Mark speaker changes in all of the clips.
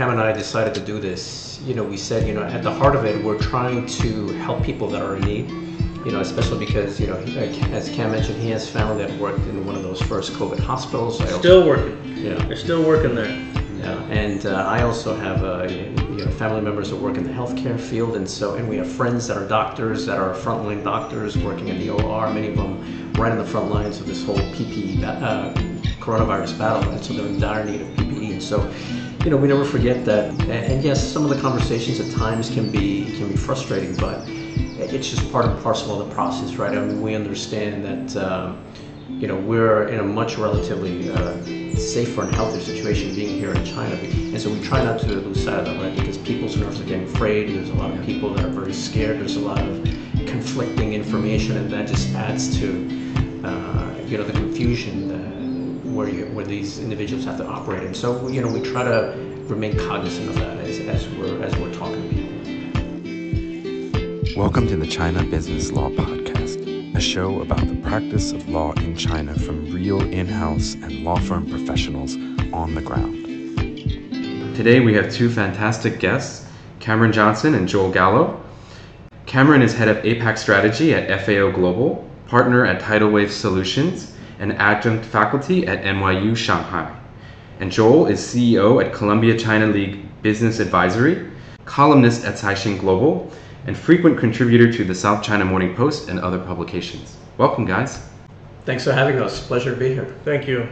Speaker 1: Cam and I decided to do this, you know, we said, you know, at the heart of it, we're trying to help people that are in need. You know, especially because, you know, as Cam mentioned, he has family that worked in one of those first COVID hospitals.
Speaker 2: Still working.
Speaker 1: Yeah.
Speaker 2: They're still working there.
Speaker 1: Yeah, and uh, I also have uh, you know family members that work in the healthcare field, and so and we have friends that are doctors that are frontline doctors working in the OR. Many of them right in the front lines of this whole PPE uh, coronavirus battle, and so they're in dire need of PPE. And so, you know, we never forget that. And yes, some of the conversations at times can be can be frustrating, but it's just part and parcel of the process, right? I mean, we understand that. Um, you know, we're in a much relatively uh, safer and healthier situation being here in China. And so we try not to lose sight of that, right? Because people's nerves are getting frayed. There's a lot of people that are very scared. There's a lot of conflicting information, and that just adds to, uh, you know, the confusion that, where you, where these individuals have to operate. And so, you know, we try to remain cognizant of that as, as we're as we're talking
Speaker 3: to people. Welcome to the China Business Law Podcast a show about the practice of law in China from real in house and law firm professionals on the ground. Today we have two fantastic guests, Cameron Johnson and Joel Gallo. Cameron is head of APAC strategy at FAO Global, partner at Tidal Wave Solutions, and adjunct faculty at NYU Shanghai. And Joel is CEO at Columbia China League Business Advisory, columnist at Caixin Global, and frequent contributor to the South China Morning Post and other publications. Welcome, guys.
Speaker 1: Thanks for having us. Pleasure to be here.
Speaker 2: Thank you.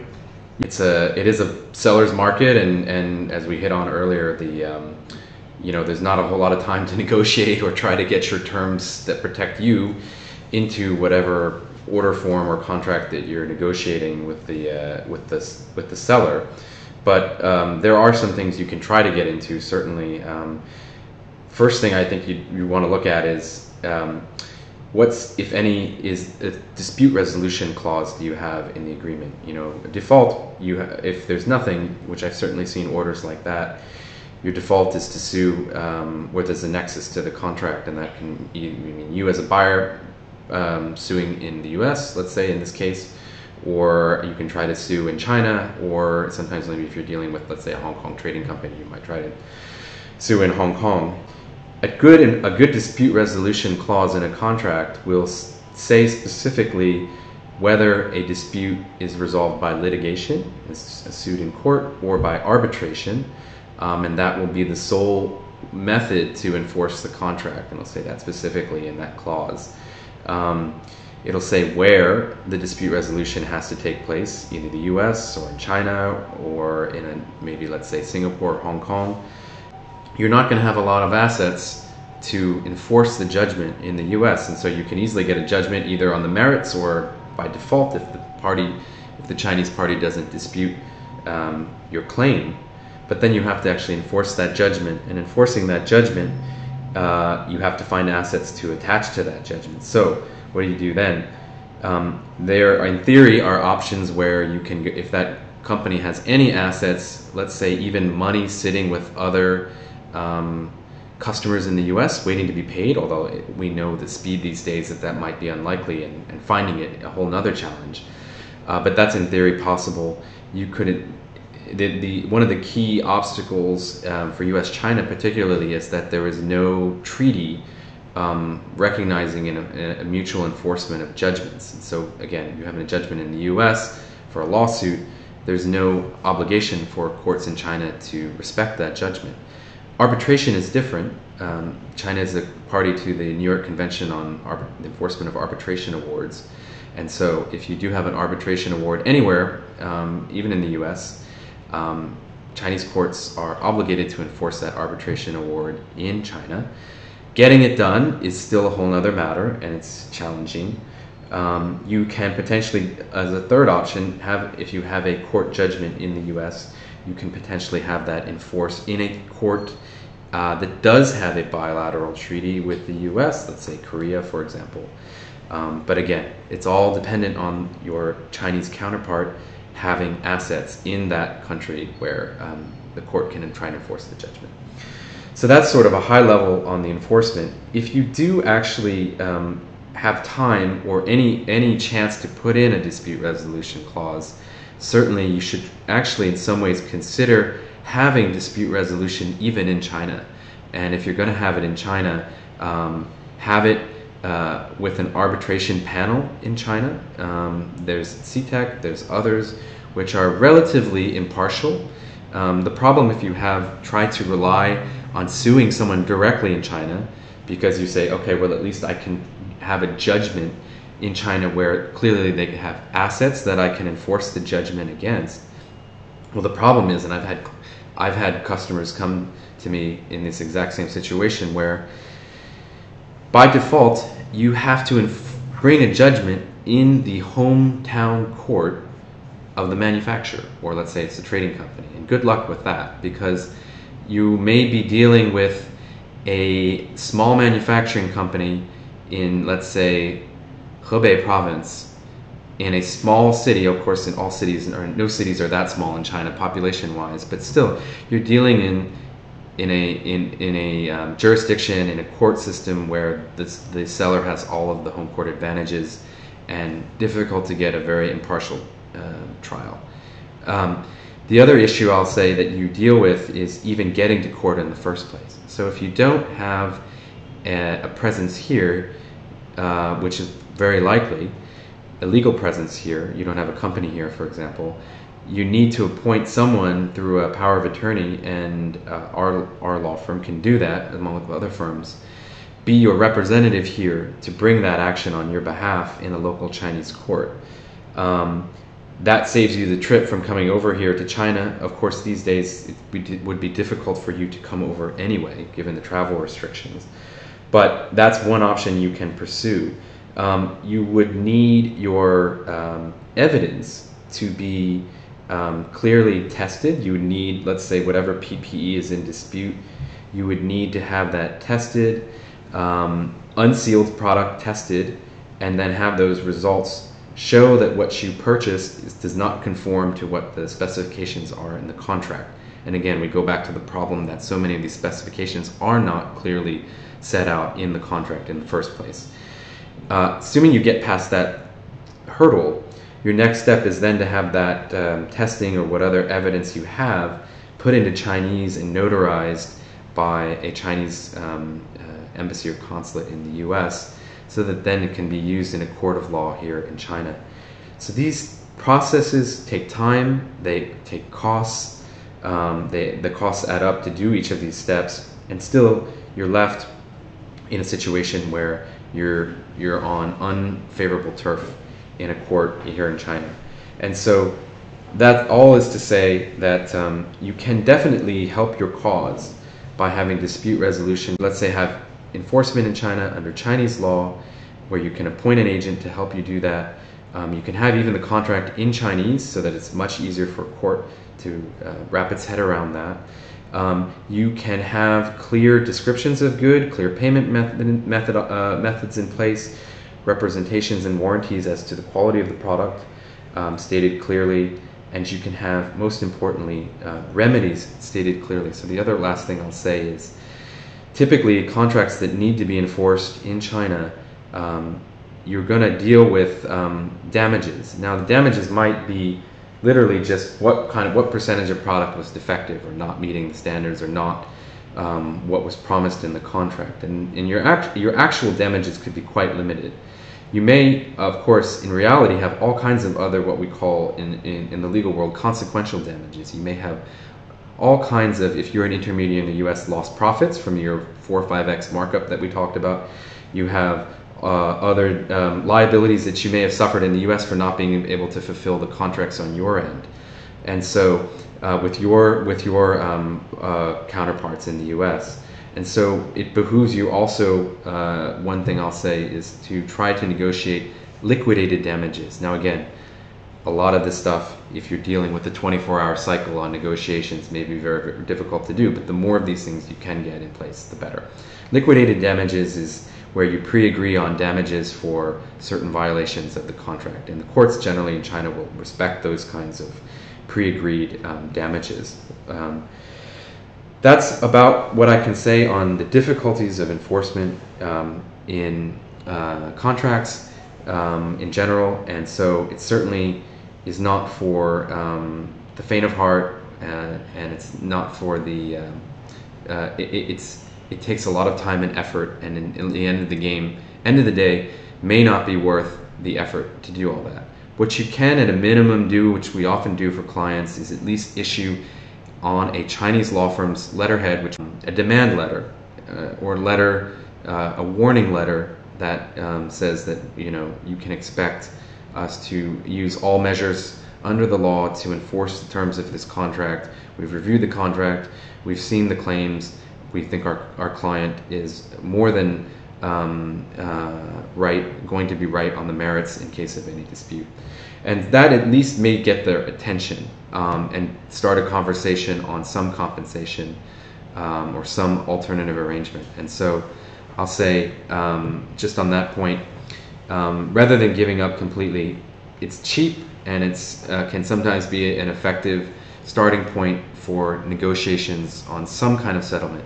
Speaker 3: It's a it is a seller's market, and and as we hit on earlier, the um, you know there's not a whole lot of time to negotiate or try to get your terms that protect you into whatever order form or contract that you're negotiating with the uh, with the with the seller. But um, there are some things you can try to get into. Certainly, um, first thing I think you, you want to look at is um, what's, if any, is a dispute resolution clause do you have in the agreement? You know, default, you ha- if there's nothing, which I've certainly seen orders like that, your default is to sue um, where there's a nexus to the contract, and that can you, mean you as a buyer um, suing in the U.S. Let's say in this case, or you can try to sue in China, or sometimes maybe if you're dealing with let's say a Hong Kong trading company, you might try to sue in Hong Kong a good a good dispute resolution clause in a contract will say specifically whether a dispute is resolved by litigation, a suit in court, or by arbitration, um, and that will be the sole method to enforce the contract. And it'll say that specifically in that clause. Um, it'll say where the dispute resolution has to take place, either the U.S. or in China or in a, maybe let's say Singapore or Hong Kong you're not going to have a lot of assets to enforce the judgment in the US. And so you can easily get a judgment either on the merits or by default if the party, if the Chinese party doesn't dispute um, your claim. But then you have to actually enforce that judgment. And enforcing that judgment, uh, you have to find assets to attach to that judgment. So what do you do then? Um, there, in theory, are options where you can, if that company has any assets, let's say even money sitting with other um, customers in the US waiting to be paid, although we know the speed these days that that might be unlikely and, and finding it a whole nother challenge. Uh, but that's in theory possible. You couldn't. The, the one of the key obstacles um, for U.S. China particularly is that there is no treaty um, recognizing a, a, mutual enforcement of judgments. And so again, you have a judgment in the U.S. for a lawsuit. There's no obligation for courts in China to respect that judgment. Arbitration is different. Um, China is a party to the New York Convention on the Enforcement of Arbitration Awards. And so, if you do have an arbitration award anywhere, um, even in the US, um, Chinese courts are obligated to enforce that arbitration award in China. Getting it done is still a whole other matter, and it's challenging. Um, you can potentially, as a third option, have if you have a court judgment in the U.S., you can potentially have that enforced in a court uh, that does have a bilateral treaty with the US, let's say Korea, for example. Um, but again, it's all dependent on your Chinese counterpart having assets in that country where um, the court can try and enforce the judgment. So that's sort of a high level on the enforcement. If you do actually um, have time or any any chance to put in a dispute resolution clause, certainly you should actually in some ways consider having dispute resolution even in China. And if you're going to have it in China, um, have it uh, with an arbitration panel in China. Um, there's CIETAC, there's others, which are relatively impartial. Um, the problem if you have tried to rely on suing someone directly in China, because you say, okay, well, at least I can have a judgment in China where clearly they have assets that I can enforce the judgment against. Well, the problem is, and I've had, I've had customers come to me in this exact same situation where by default, you have to inf- bring a judgment in the hometown court of the manufacturer, or let's say it's a trading company. And good luck with that because you may be dealing with a small manufacturing company in, let's say, Hebei province, in a small city. Of course, in all cities, or no cities are that small in China population-wise, but still, you're dealing in in a in in a um, jurisdiction in a court system where this, the seller has all of the home court advantages and difficult to get a very impartial uh, trial. Um, the other issue I'll say that you deal with is even getting to court in the first place. So if you don't have a, a presence here, uh, which is very likely, a legal presence here, you don't have a company here, for example, you need to appoint someone through a power of attorney, and uh, our, our law firm can do that along with other firms. Be your representative here to bring that action on your behalf in a local Chinese court. Um, that saves you the trip from coming over here to China. Of course, these days it would be difficult for you to come over anyway, given the travel restrictions. But that's one option you can pursue. Um, you would need your um, evidence to be um, clearly tested. You would need, let's say, whatever PPE is in dispute, you would need to have that tested, um, unsealed product tested, and then have those results show that what you purchased is, does not conform to what the specifications are in the contract. And again, we go back to the problem that so many of these specifications are not clearly set out in the contract in the first place. Uh, assuming you get past that hurdle, your next step is then to have that um, testing or what other evidence you have put into Chinese and notarized by a Chinese um, uh, embassy or consulate in the US so that then it can be used in a court of law here in China. So these processes take time, they take costs, um, they, the costs add up to do each of these steps, and still you're left in a situation where you're, you're on unfavorable turf in a court here in China. And so that all is to say that um, you can definitely help your cause by having dispute resolution. Let's say have enforcement in China under Chinese law, where you can appoint an agent to help you do that. Um, you can have even the contract in Chinese so that it's much easier for court to uh, wrap its head around that. Um, you can have clear descriptions of good, clear payment method, method uh, methods in place representations and warranties as to the quality of the product um, stated clearly, and you can have, most importantly, uh, remedies stated clearly. So the other last thing I'll say is typically contracts that need to be enforced in China, um, you're going to deal with um, damages. Now the damages might be literally just what kind of what percentage of product was defective or not meeting the standards or not um, what was promised in the contract. And, and your, act, your actual damages could be quite limited. You may, of course, in reality, have all kinds of other what we call in, in, in the legal world consequential damages. You may have all kinds of, if you're an intermediary in the US, lost profits from your 4 or 5x markup that we talked about. You have uh, other um, liabilities that you may have suffered in the US for not being able to fulfill the contracts on your end. And so, uh, with your, with your um, uh, counterparts in the US. And so it behooves you also, uh, one thing I'll say is to try to negotiate liquidated damages. Now, again, a lot of this stuff, if you're dealing with a 24 hour cycle on negotiations, may be very, very difficult to do, but the more of these things you can get in place, the better. Liquidated damages is where you pre agree on damages for certain violations of the contract. And the courts generally in China will respect those kinds of pre agreed um, damages. Um, that's about what I can say on the difficulties of enforcement um, in uh, contracts um, in general. And so it certainly is not for um, the faint of heart uh, and it's not for the. Um, uh, it, it's it takes a lot of time and effort, and in, in the end of the game, end of the day, may not be worth the effort to do all that. What you can, at a minimum, do, which we often do for clients, is at least issue on a Chinese law firm's letterhead, which a demand letter uh, or letter, uh, a warning letter that um, says that you know you can expect us to use all measures under the law to enforce the terms of this contract. We've reviewed the contract, we've seen the claims, we think our, our client is more than um, uh, right, going to be right on the merits in case of any dispute. And that at least may get their attention um, and start a conversation on some compensation um, or some alternative arrangement. And so I'll say, um, just on that point, um, rather than giving up completely, it's cheap and it uh, can sometimes be an effective starting point for negotiations on some kind of settlement.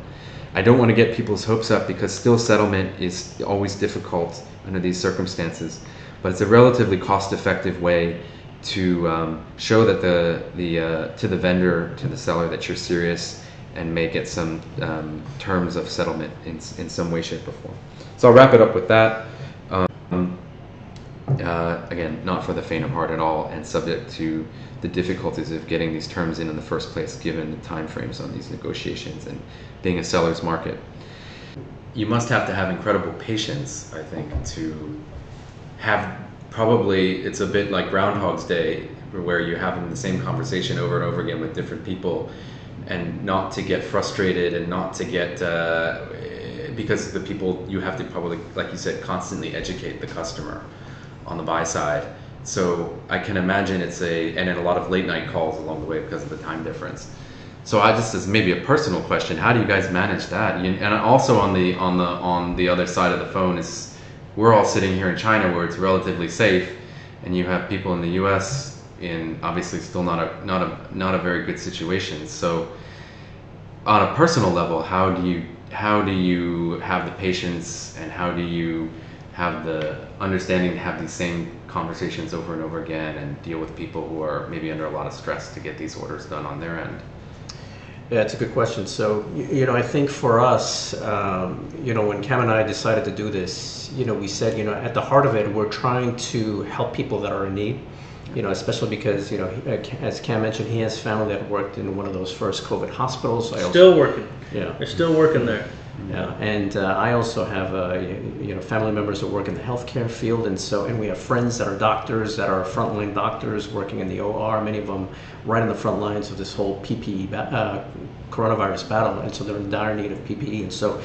Speaker 3: I don't want to get people's hopes up because still settlement is always difficult under these circumstances, but it's a relatively cost-effective way to um, show that the the uh, to the vendor to the seller that you're serious and may get some um, terms of settlement in, in some way, shape, or form. So I'll wrap it up with that. Um, uh, again, not for the faint of heart at all, and subject to the difficulties of getting these terms in in the first place, given the time frames on these negotiations and being a seller's market. You must have to have incredible patience, I think, to have probably it's a bit like Groundhog's Day, where you're having the same conversation over and over again with different people, and not to get frustrated and not to get uh, because the people you have to probably, like you said, constantly educate the customer on the buy side. So I can imagine it's a and then a lot of late night calls along the way because of the time difference. So I just as maybe a personal question, how do you guys manage that? And also on the on the on the other side of the phone is we're all sitting here in China where it's relatively safe, and you have people in the U.S. in obviously still not a not a not a very good situation. So on a personal level, how do you how do you have the patience and how do you have the understanding to have these same conversations over and over again and deal with people who are maybe under a lot of stress to get these orders done on their end?
Speaker 1: Yeah, it's a good question. So, you know, I think for us, um, you know, when Cam and I decided to do this, you know, we said, you know, at the heart of it, we're trying to help people that are in need. You know, especially because you know, as Cam mentioned, he has family that worked in one of those first COVID hospitals.
Speaker 2: I still also, working.
Speaker 1: Yeah,
Speaker 2: they're still working there.
Speaker 1: Yeah, and uh, I also have uh, you know family members that work in the healthcare field, and so and we have friends that are doctors that are frontline doctors working in the OR. Many of them right in the front lines of this whole PPE ba- uh, coronavirus battle, and so they're in dire need of PPE. And so,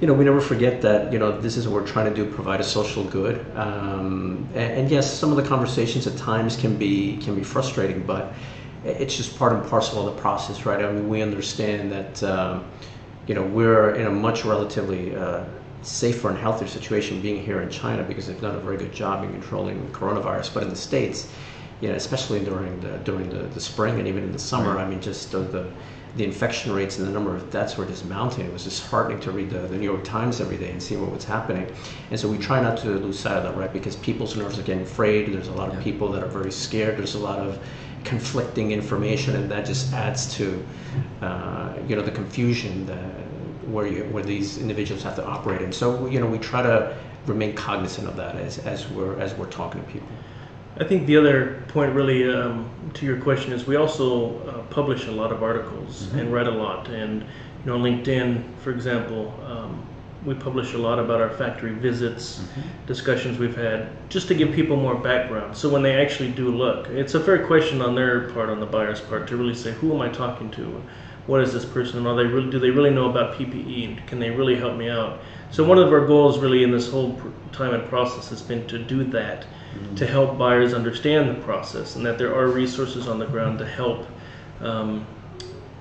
Speaker 1: you know, we never forget that you know this is what we're trying to do: provide a social good. Um, and, and yes, some of the conversations at times can be can be frustrating, but it's just part and parcel of the process, right? I mean, we understand that. Um, you know, we're in a much relatively uh, safer and healthier situation being here in China because they've done a very good job in controlling coronavirus. But in the States, you know, especially during the during the, the spring and even in the summer, right. I mean, just the, the, the infection rates and the number of deaths were just mounting. It was just heartening to read the, the New York Times every day and see what was happening. And so we try not to lose sight of that, right? Because people's nerves are getting frayed. There's a lot of yeah. people that are very scared. There's a lot of conflicting information, and that just adds to uh, you know the confusion that, where you where these individuals have to operate in. So you know we try to remain cognizant of that as, as we're as we're talking to people.
Speaker 2: I think the other point, really, um, to your question, is we also uh, publish a lot of articles mm-hmm. and write a lot. And you know, LinkedIn, for example, um, we publish a lot about our factory visits, mm-hmm. discussions we've had, just to give people more background. So when they actually do look, it's a fair question on their part, on the buyer's part, to really say, who am I talking to? What is this person? Are they really, do they really know about PPE? Can they really help me out? So one of our goals, really, in this whole time and process, has been to do that, mm-hmm. to help buyers understand the process, and that there are resources on the ground to help. Um,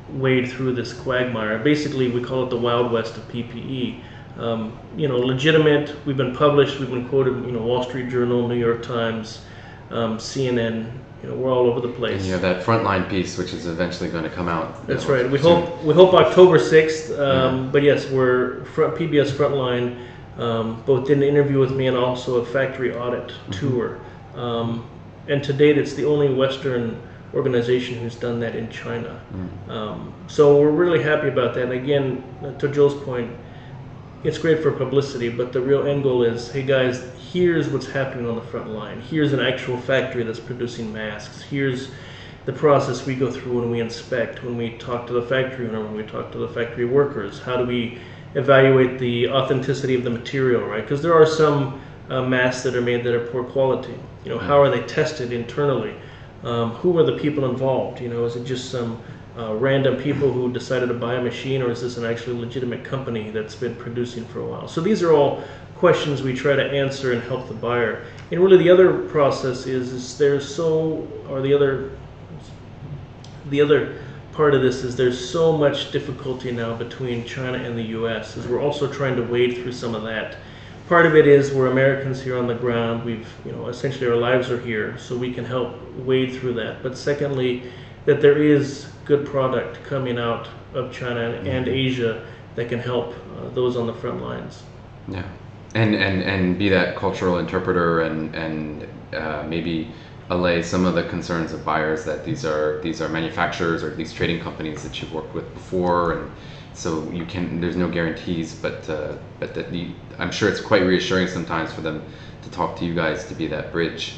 Speaker 2: wade through this quagmire. Basically, we call it the Wild West of PPE um, you know, legitimate. We've been published. We've been quoted. You know, Wall Street Journal, New York Times, um, CNN. You know, we're all over the place.
Speaker 3: And you have that frontline piece, which is eventually going to come out.
Speaker 2: That's know, right. We soon. hope we hope October sixth. Um, yeah. But yes, we're front, PBS Frontline. Um, both did an interview with me and also a factory audit mm-hmm. tour. Um, and to date, it's the only Western organization who's done that in China. Um, so we're really happy about that. And again, to Joe's point, it's great for publicity, but the real end goal is, hey guys, here's what's happening on the front line. Here's an actual factory that's producing masks. Here's the process we go through when we inspect, when we talk to the factory owner, when we talk to the factory workers. How do we evaluate the authenticity of the material, right? Because there are some uh, masks that are made that are poor quality. You know, how are they tested internally? Um, who are the people involved? You know, is it just some uh, random people who decided to buy a machine, or is this an actually legitimate company that's been producing for a while? So these are all questions we try to answer and help the buyer. And really, the other process is, is there's so, or the other, the other part of this is there's so much difficulty now between China and the U.S. As we're also trying to wade through some of that. Part of it is we're Americans here on the ground. We've, you know, essentially our lives are here, so we can help wade through that. But secondly, that there is good product coming out of China and Asia that can help uh, those on the front lines.
Speaker 3: Yeah, and and and be that cultural interpreter and and uh, maybe allay some of the concerns of buyers that these are these are manufacturers or these trading companies that you've worked with before. And so you can there's no guarantees but uh, but that you, I'm sure it's quite reassuring sometimes for them to talk to you guys to be that bridge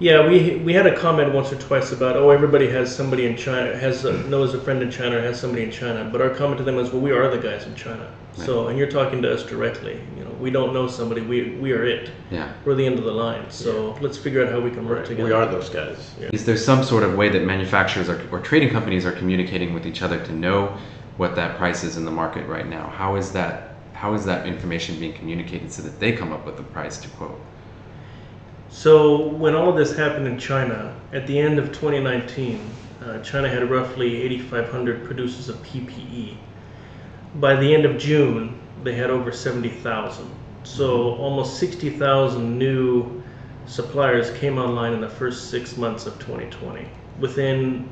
Speaker 2: Yeah, we we had a comment once or twice about oh everybody has somebody in China has a, knows a friend in China or has somebody in China, but our comment to them was well we are the guys in China. So and you're talking to us directly. You know we don't know somebody. We we are it.
Speaker 3: yeah
Speaker 2: We're the end of the line. So let's figure out how we can work together.
Speaker 1: We are those guys.
Speaker 2: Yeah.
Speaker 3: is there some sort of way that manufacturers are, or trading companies are communicating with each other to know what that price is in the market right now how is that how is that information being communicated so that they come up with a price to quote
Speaker 2: So when all of this happened in China, at the end of 2019, uh, China had roughly 8,500 producers of PPE. By the end of June, they had over 70,000. So almost 60,000 new suppliers came online in the first six months of 2020. Within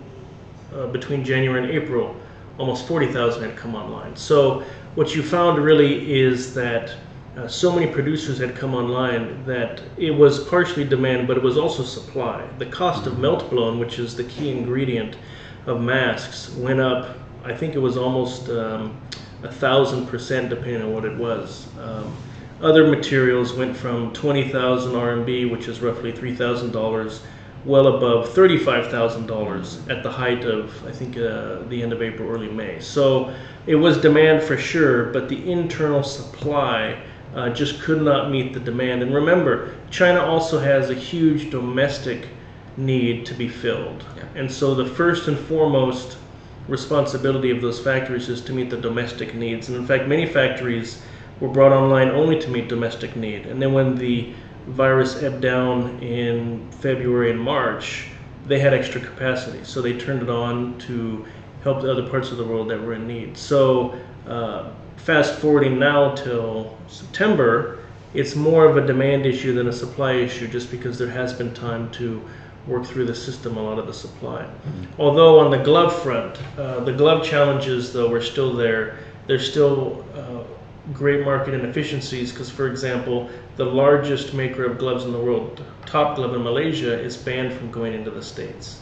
Speaker 2: uh, between January and April, almost 40,000 had come online. So what you found really is that uh, so many producers had come online that it was partially demand, but it was also supply. The cost of melt blown, which is the key ingredient of masks, went up. I think it was almost um, a thousand percent, depending on what it was. Um, other materials went from 20,000 RMB, which is roughly $3,000, well above $35,000 at the height of, I think, uh, the end of April, early May. So it was demand for sure, but the internal supply uh, just could not meet the demand. And remember, China also has a huge domestic need to be filled.
Speaker 3: Yeah.
Speaker 2: And so the first and foremost responsibility of those factories is to meet the domestic needs. And in fact, many factories were brought online only to meet domestic need. And then when the virus ebbed down in February and March, they had extra capacity. So they turned it on to help the other parts of the world that were in need. So uh, fast forwarding now till September, it's more of a demand issue than a supply issue just because there has been time to work through the system a lot of the supply. Although on the glove front, uh, the glove challenges though are still there. There's still uh, great market inefficiencies because, for example, the largest maker of gloves in the world, Top Glove in Malaysia, is banned from going into the States.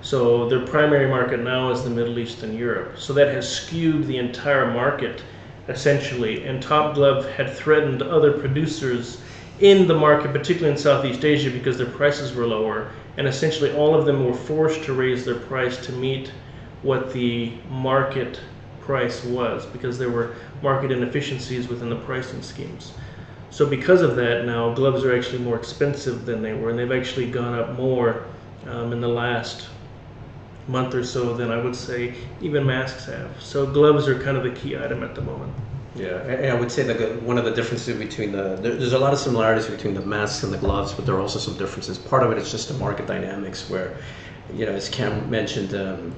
Speaker 2: So their primary market now is the Middle East and Europe. So that has skewed the entire market essentially. And Top Glove had threatened other producers in the market, particularly in Southeast Asia, because their prices were lower. And essentially all of them were forced to raise their price to meet what the market price was because there were market inefficiencies within the pricing schemes. So because of that, now gloves are actually more expensive than they were, and they've actually gone up more um, in the last month or so than I would say even masks have. So gloves are kind of the key item at the moment.
Speaker 1: Yeah, and I would say that one of the differences between the there's a lot of similarities between the masks and the gloves, but there are also some differences. Part of it is just the market dynamics, where, you know, as Cam mentioned, um,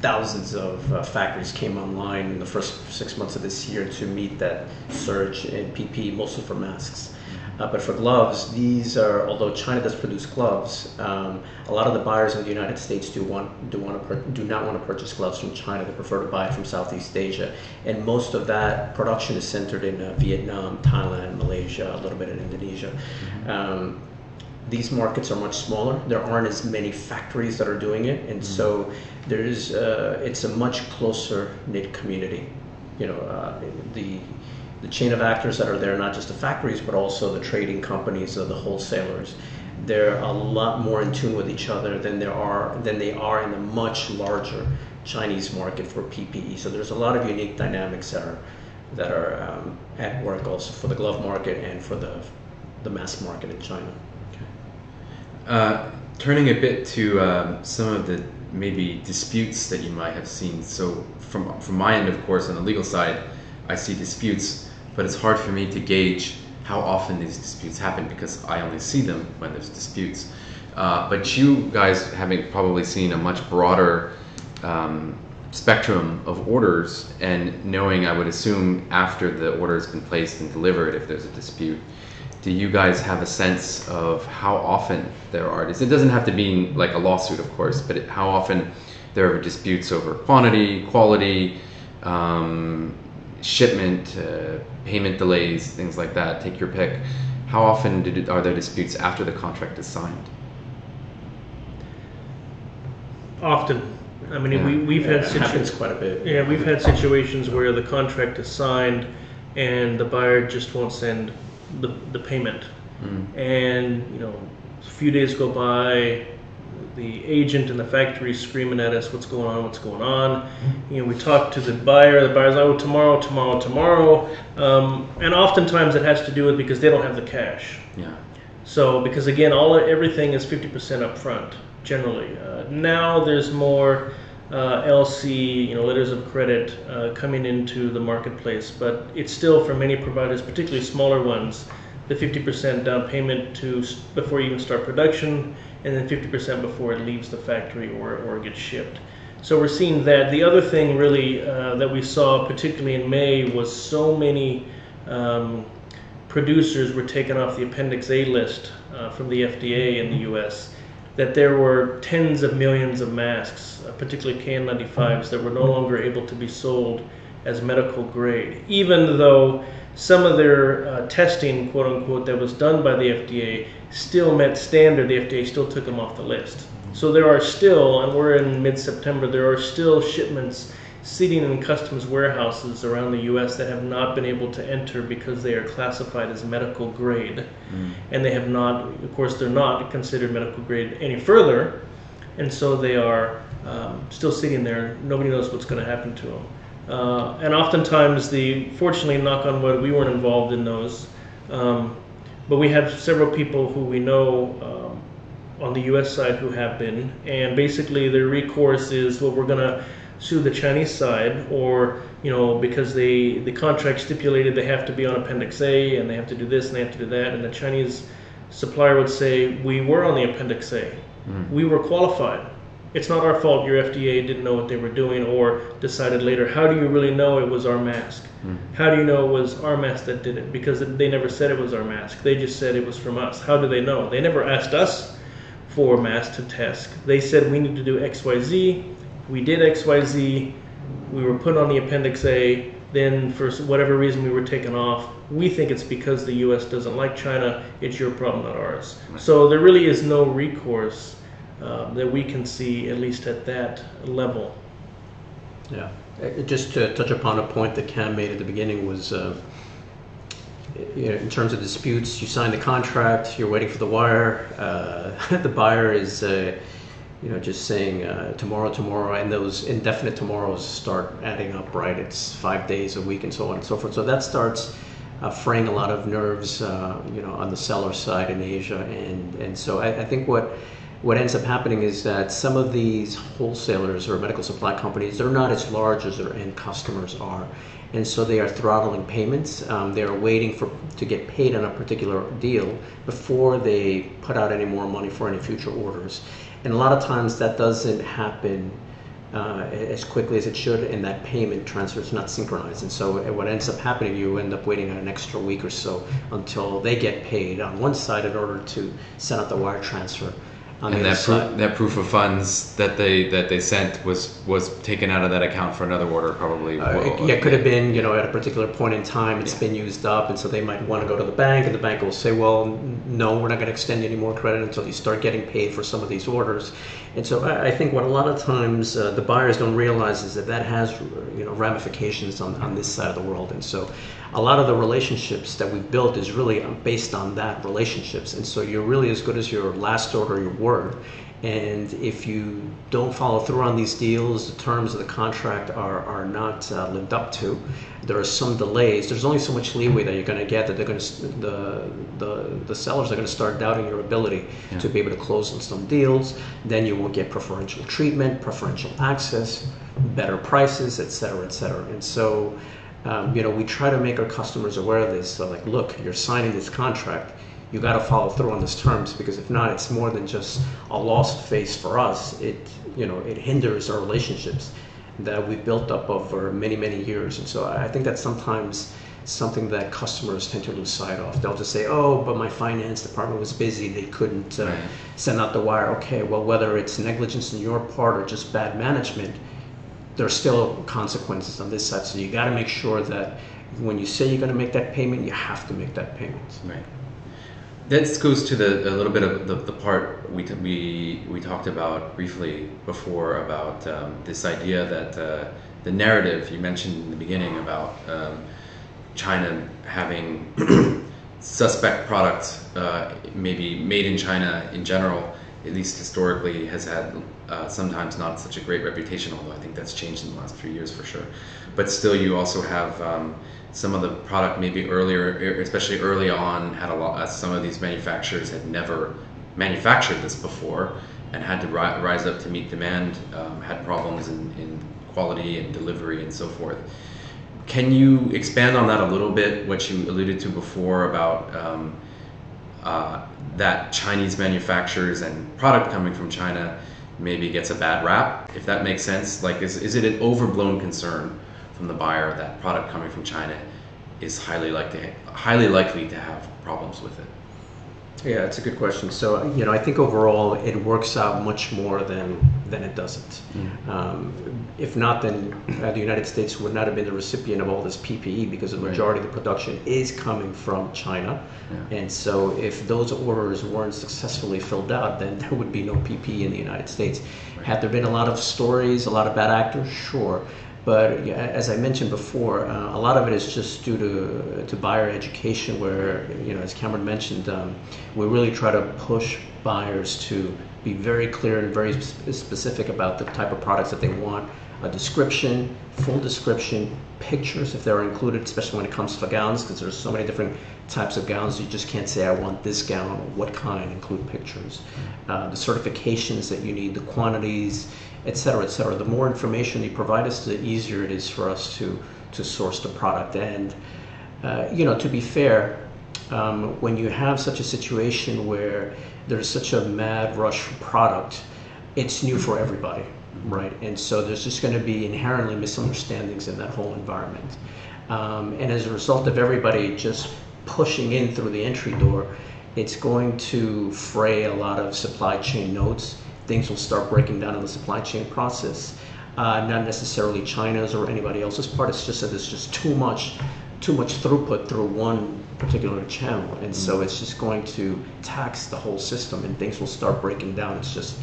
Speaker 1: thousands of uh, factories came online in the first six months of this year to meet that surge in PP, mostly for masks. Uh, but for gloves, these are although China does produce gloves, um, a lot of the buyers in the United States do want do want to do not want to purchase gloves from China. They prefer to buy it from Southeast Asia, and most of that production is centered in uh, Vietnam, Thailand, Malaysia, a little bit in Indonesia. Um, these markets are much smaller. There aren't as many factories that are doing it, and so there's uh, it's a much closer knit community. You know, uh, the the chain of actors that are there, not just the factories, but also the trading companies or the wholesalers. They're a lot more in tune with each other than there are than they are in the much larger Chinese market for PPE. So there's a lot of unique dynamics that are that are um, at work also for the glove market and for the the mass market in China.
Speaker 3: Uh, turning a bit to um, some of the maybe disputes that you might have seen. So from from my end, of course, on the legal side, I see disputes, but it's hard for me to gauge how often these disputes happen because I only see them when there's disputes. Uh, but you guys, having probably seen a much broader um, spectrum of orders, and knowing, I would assume, after the order has been placed and delivered, if there's a dispute, do you guys have a sense of how often there are It doesn't have to be like a lawsuit, of course, but how often there are disputes over quantity, quality, um, shipment, uh, payment delays, things like that. Take your pick. How often did, are there disputes after the contract is signed?
Speaker 2: Often. I mean,
Speaker 3: Yeah.
Speaker 2: we, we've
Speaker 1: Yeah,
Speaker 2: had
Speaker 1: situations quite a bit.
Speaker 2: Yeah, we've had situations where the contract is signed and the buyer just won't send the, the payment. And, you know, a few days go by, the agent in the factory screaming at us, what's going on, what's going on. You know, we talk to the buyer, the buyer's like, oh, tomorrow, tomorrow, tomorrow. Um, and oftentimes it has to do with because they don't have the cash.
Speaker 3: Yeah.
Speaker 2: So, because again, all everything is 50% up front generally. Uh, now there's more uh, LC, you know, letters of credit uh, coming into the marketplace, but it's still for many providers, particularly smaller ones, the 50% down payment to before you even start production, and then 50% before it leaves the factory or or gets shipped. So we're seeing that. The other thing really uh, that we saw, particularly in May, was so many. Um, producers were taken off the Appendix A list uh, from the FDA in the US, that there were tens of millions of masks, uh, particularly KN95s, that were no longer able to be sold as medical grade, even though some of their uh, testing, quote unquote, that was done by the FDA still met standard. The FDA still took them off the list. So there are still, and we're in mid September, there are still shipments sitting in customs warehouses around the US that have not been able to enter because they are classified as medical grade. And they have not, of course, they're not considered medical grade any further. And so they are um, still sitting there. Nobody knows what's going to happen to them. Uh, and oftentimes, the fortunately, knock on wood, we weren't involved in those. Um, but we have several people who we know um, on the U.S. side who have been, and basically their recourse is, well, we're going to sue the Chinese side, or you know, because they the contract stipulated they have to be on Appendix A and they have to do this and they have to do that, and the Chinese supplier would say, we were on the Appendix A, we were qualified. It's not our fault your FDA didn't know what they were doing or decided later. How do you really know it was our mask? Hmm. How do you know it was our mask that did it? Because they never said it was our mask. They just said it was from us. How do they know? They never asked us for masks to test. They said we need to do XYZ. We did XYZ. We were put on the Appendix A. Then, for whatever reason, we were taken off. We think it's because the U.S. doesn't like China. It's your problem, not ours. So there really is no recourse uh, that we can see, at least at that level.
Speaker 1: Yeah. Uh, Just to touch upon a point that Cam made at the beginning was, uh, you know, in terms of disputes, you sign the contract, you're waiting for the wire. Uh, the buyer is, uh, you know, just saying uh, tomorrow, tomorrow, and those indefinite tomorrows start adding up, right? It's five days a week and so on and so forth. So that starts uh, fraying a lot of nerves, uh, you know, on the seller side in Asia, and and so I, I think what what ends up happening is that some of these wholesalers or medical supply companies they're not as large as their end customers are and so they are throttling payments um, they are waiting for to get paid on a particular deal before they put out any more money for any future orders and a lot of times that doesn't happen uh, as quickly as it should, and that payment transfer is not synchronized. And so, what ends up happening, you end up waiting an extra week or so until they get paid on one side in order to send out the wire transfer. On
Speaker 3: and
Speaker 1: the
Speaker 3: that proof, that proof of funds that they that they sent was was taken out of that account for another order, probably.
Speaker 1: Uh,
Speaker 3: Well,
Speaker 1: yeah, it could have been, you know, at a particular point in time, it's
Speaker 3: Yeah.
Speaker 1: been used up, and so they might want to go to the bank, and the bank will say, well, no, we're not going to extend any more credit until you start getting paid for some of these orders. And so I, I think what a lot of times uh, the buyers don't realize is that that has, you know, ramifications on, on this side of the world. And so a lot of the relationships that we've built is really based on that relationships. And so you're really as good as your last order, your word. And if you don't follow through on these deals, the terms of the contract are, are not uh, lived up to. There are some delays. There's only so much leeway that you're going to get that they're going to the the, the sellers are going to start doubting your ability to be able to close on some deals. Then you won't get preferential treatment, preferential access, better prices, et cetera, et cetera. And so, um, you know, we try to make our customers aware of this. So, like, look, you're signing this contract you got to follow through on these terms because if not, it's more than just a lost face for us. It you know it hinders our relationships that we've built up over many many years, and so I think that sometimes something that customers tend to lose sight of. They'll just say, "Oh, but my finance department was busy; they couldn't uh,
Speaker 3: Right.
Speaker 1: send out the wire." Okay, well, whether it's negligence on your part or just bad management, there's still consequences on this side. So you got to make sure that when you say you're going to make that payment, you have to make that payment.
Speaker 3: Right. This goes to the a little bit of the, the part we, t- we we talked about briefly before about um, this idea that uh, the narrative you mentioned in the beginning about um, China having suspect products, uh, maybe made in China in general, at least historically, has had uh, sometimes not such a great reputation. Although I think that's changed in the last few years for sure. But still, you also have um, some of the product maybe earlier, especially early on, had a lot. Uh, some of these manufacturers had never manufactured this before and had to ri- rise up to meet demand. Um, had problems in, in quality and delivery and so forth. Can you expand on that a little bit? What you alluded to before about um, uh, that Chinese manufacturers and product coming from China maybe gets a bad rap, if that makes sense. Like, is, is it an overblown concern from the buyer that product coming from China is highly likely highly likely to have problems with it?
Speaker 1: Yeah, it's a good question. So, you know, I think overall it works out much more than than it doesn't. Um, if not, then uh, the United States would not have been the recipient of all this PPE because the
Speaker 3: Right.
Speaker 1: majority of the production is coming from China.
Speaker 3: Yeah.
Speaker 1: And so, if those orders weren't successfully filled out, then there would be no PPE in the United States. Had there been a lot of stories, a lot of bad actors, sure. But as I mentioned before, uh, a lot of it is just due to, to buyer education, where, you know, as Cameron mentioned, um, we really try to push buyers to be very clear and very sp- specific about the type of products that they want. A description, full description, pictures if they're included, especially when it comes to gowns, because there's so many different types of gowns. You just can't say, I want this gown what kind, include pictures. Uh, the certifications that you need, the quantities, et cetera, et cetera. The more information you provide us, the easier it is for us to, to source the product. And, uh, you know, to be fair, um, when you have such a situation where there's such a mad rush for product, it's new for everybody, right? And so there's just going to be inherently misunderstandings in that whole environment. Um, and as a result of everybody just pushing in through the entry door, it's going to fray a lot of supply chain nodes. Things will start breaking down in the supply chain process. Uh, not necessarily China's or anybody else's part. It's just that there's just too much, too much throughput through one particular channel, and so it's just going to tax the whole system, and things will start breaking down. It's just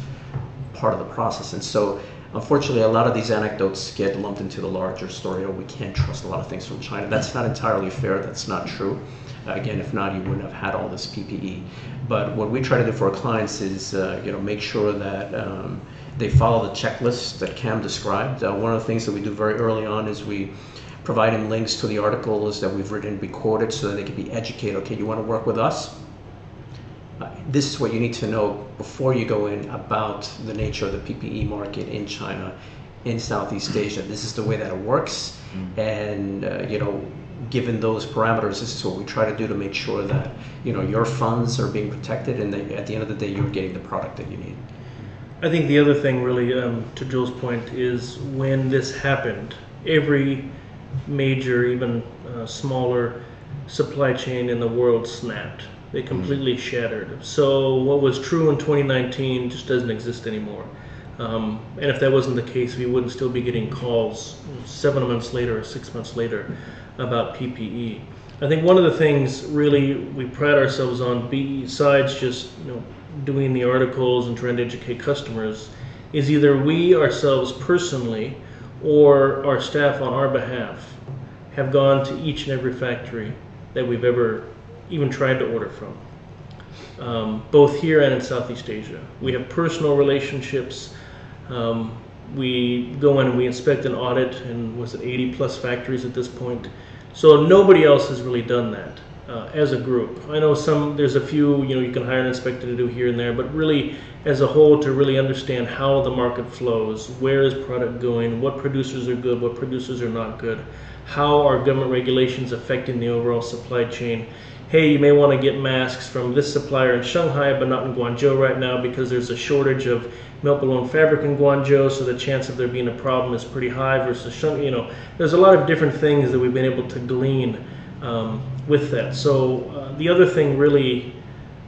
Speaker 1: part of the process, and so unfortunately, a lot of these anecdotes get lumped into the larger story. Oh, we can't trust a lot of things from China. That's not entirely fair. That's not true. Again, if not, you wouldn't have had all this PPE. But what we try to do for our clients is, uh, you know, make sure that um, they follow the checklist that Cam described. Uh, one of the things that we do very early on is we provide them links to the articles that we've written, recorded, so that they can be educated. Okay, you want to work with us? Uh, this is what you need to know before you go in about the nature of the PPE market in China, in Southeast Asia. This is the way that it works, and uh, you know, given those parameters, this is what we try to do to make sure that you know your funds are being protected, and that at the end of the day, you're getting the product that you need.
Speaker 2: I think the other thing, really, um, to Joel's point, is when this happened, every major, even uh, smaller supply chain in the world snapped. They completely shattered. So what was true in 2019 just doesn't exist anymore. Um, and if that wasn't the case, we wouldn't still be getting calls seven months later or six months later about PPE. I think one of the things really we pride ourselves on, besides just you know doing the articles and trying to educate customers, is either we ourselves personally or our staff on our behalf have gone to each and every factory that we've ever even tried to order from, um, both here and in Southeast Asia. We have personal relationships. Um, we go in and we inspect and audit, and was it 80 plus factories at this point? So nobody else has really done that uh, as a group. I know some, there's a few, you know, you can hire an inspector to do here and there, but really as a whole to really understand how the market flows, where is product going, what producers are good, what producers are not good, how are government regulations affecting the overall supply chain. Hey, you may want to get masks from this supplier in Shanghai, but not in Guangzhou right now because there's a shortage of melt blown fabric in Guangzhou, so the chance of there being a problem is pretty high versus Shanghai. You know, there's a lot of different things that we've been able to glean um, with that. So uh, the other thing really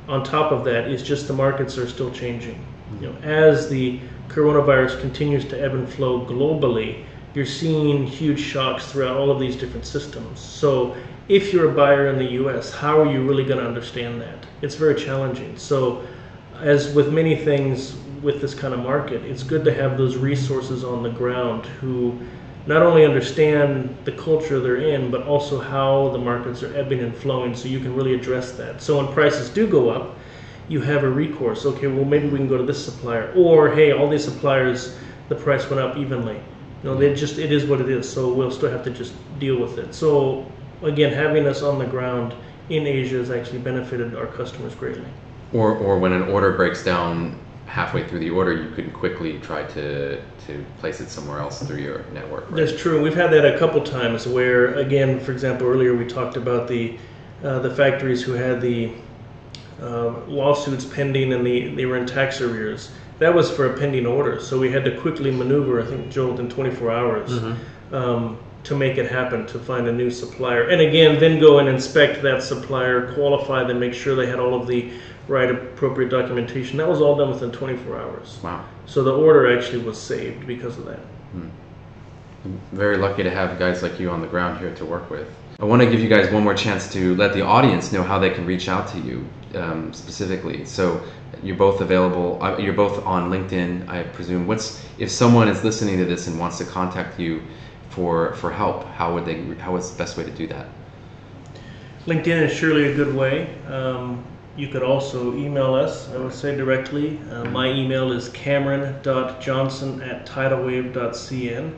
Speaker 2: on top of that is just the markets are still changing. You know, as the coronavirus continues to ebb and flow globally, you're seeing huge shocks throughout all of these different systems. So if you're a buyer in the US, how are you really going to understand that? It's very challenging. So as with many things with this kind of market, it's good to have those resources on the ground who not only understand the culture they're in, but also how the markets are ebbing and flowing so you can really address that. So when prices do go up, you have a recourse. Okay, well, maybe we can go to this supplier. Or, hey, all these suppliers, the price went up evenly. You know, they just, it is what it is. So we'll still have to just deal with it. So again, having us on the ground in Asia has actually benefited our customers greatly.
Speaker 3: Or, or when an order breaks down halfway through the order, you can quickly try to, to place it somewhere else through your network. Right?
Speaker 2: That's true. We've had that a couple times where, again, for example, earlier we talked about the uh, the factories who had the uh, lawsuits pending and the, they were in tax arrears. That was for a pending order, so we had to quickly maneuver. I think Joel within 24 hours
Speaker 1: Mm-hmm.
Speaker 2: um, to make it happen to find a new supplier, and again, then go and inspect that supplier, qualify them, make sure they had all of the right appropriate documentation. That was all done within 24 hours.
Speaker 3: Wow.
Speaker 2: So the order actually was saved because of that.
Speaker 3: I'm very lucky to have guys like you on the ground here to work with. I want to give you guys one more chance to let the audience know how they can reach out to you um, specifically. So you're both available. Uh, you're both on LinkedIn, I presume. What's if someone is listening to this and wants to contact you for for help? How would they? How is the best way to do that?
Speaker 2: LinkedIn is surely a good way. Um, you could also email us, I would say directly. Uh, my email is cameron.johnson at tidalwave.cn.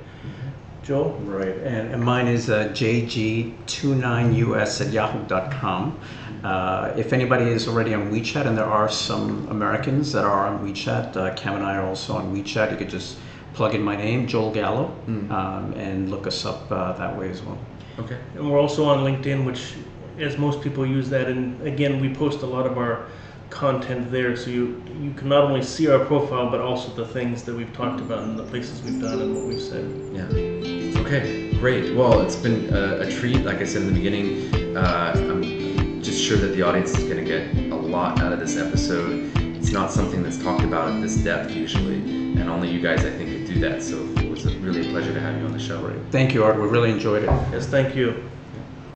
Speaker 2: Joel?
Speaker 1: Right, and, and mine is uh, jg29us at yahoo.com. Uh, if anybody is already on WeChat, and there are some Americans that are on WeChat, uh, Cam and I are also on WeChat. You could just plug in my name, Joel Gallo, um, and look us up uh, that way as well.
Speaker 3: Okay.
Speaker 2: And we're also on LinkedIn, which, as most people use that, and again, we post a lot of our content there, so you you can not only see our profile, but also the things that we've talked about and the places we've done and what we've said.
Speaker 3: Yeah. Okay, great. Well, it's been a, a treat. Like I said in the beginning, uh, I'm just sure that the audience is going to get a lot out of this episode. It's not something that's talked about at this depth usually, and only you guys, I think, could do that. So it was a, really a pleasure to have you on the show. Right.
Speaker 1: Thank you, Art. We really enjoyed it.
Speaker 2: Yes, thank you.